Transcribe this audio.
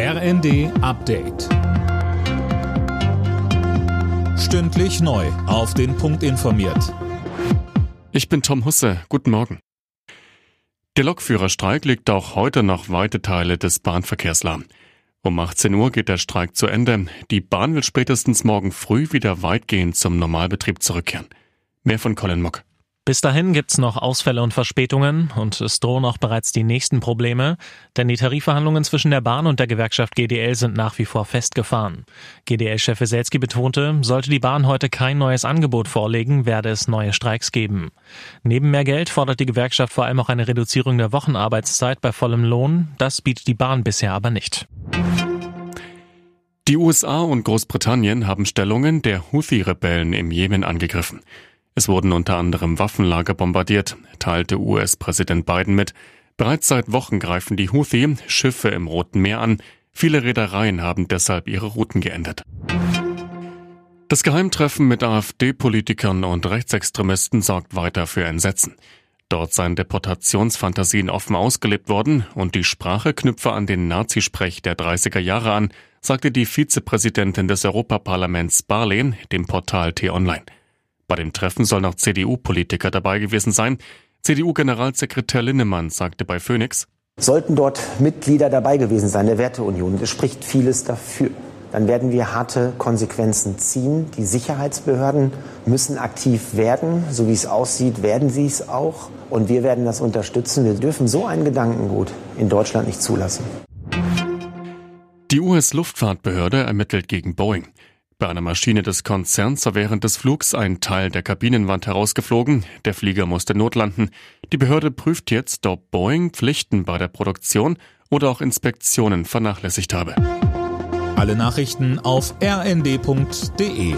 RND Update. Stündlich neu. Auf den Punkt informiert. Ich bin Tom Husse. Guten Morgen. Der Lokführerstreik liegt auch heute noch weite Teile des Bahnverkehrs lahm. Um 18 Uhr geht der Streik zu Ende. Die Bahn will spätestens morgen früh wieder weitgehend zum Normalbetrieb zurückkehren. Mehr von Colin Mock. Bis dahin gibt's noch Ausfälle und Verspätungen und es drohen auch bereits die nächsten Probleme, denn die Tarifverhandlungen zwischen der Bahn und der Gewerkschaft GDL sind nach wie vor festgefahren. GDL-Chef Weselski betonte, sollte die Bahn heute kein neues Angebot vorlegen, werde es neue Streiks geben. Neben mehr Geld fordert die Gewerkschaft vor allem auch eine Reduzierung der Wochenarbeitszeit bei vollem Lohn. Das bietet die Bahn bisher aber nicht. Die USA und Großbritannien haben Stellungen der Houthi-Rebellen im Jemen angegriffen. Es wurden unter anderem Waffenlager bombardiert, teilte US-Präsident Biden mit. Bereits seit Wochen greifen die Houthi Schiffe im Roten Meer an. Viele Reedereien haben deshalb ihre Routen geändert. Das Geheimtreffen mit AfD-Politikern und Rechtsextremisten sorgt weiter für Entsetzen. Dort seien Deportationsfantasien offen ausgelebt worden und die Sprache knüpfe an den Nazisprech der 30er Jahre an, sagte die Vizepräsidentin des Europaparlaments Barley dem Portal T-Online. Bei dem Treffen sollen auch CDU-Politiker dabei gewesen sein. CDU-Generalsekretär Linnemann sagte bei Phoenix, Sollten dort Mitglieder dabei gewesen sein der Werteunion, es spricht vieles dafür. Dann werden wir harte Konsequenzen ziehen. Die Sicherheitsbehörden müssen aktiv werden. So wie es aussieht, werden sie es auch. Und wir werden das unterstützen. Wir dürfen so ein Gedankengut in Deutschland nicht zulassen. Die US-Luftfahrtbehörde ermittelt gegen Boeing. Bei einer Maschine des Konzerns war während des Flugs ein Teil der Kabinenwand herausgeflogen. Der Flieger musste notlanden. Die Behörde prüft jetzt, ob Boeing Pflichten bei der Produktion oder auch Inspektionen vernachlässigt habe. Alle Nachrichten auf rnd.de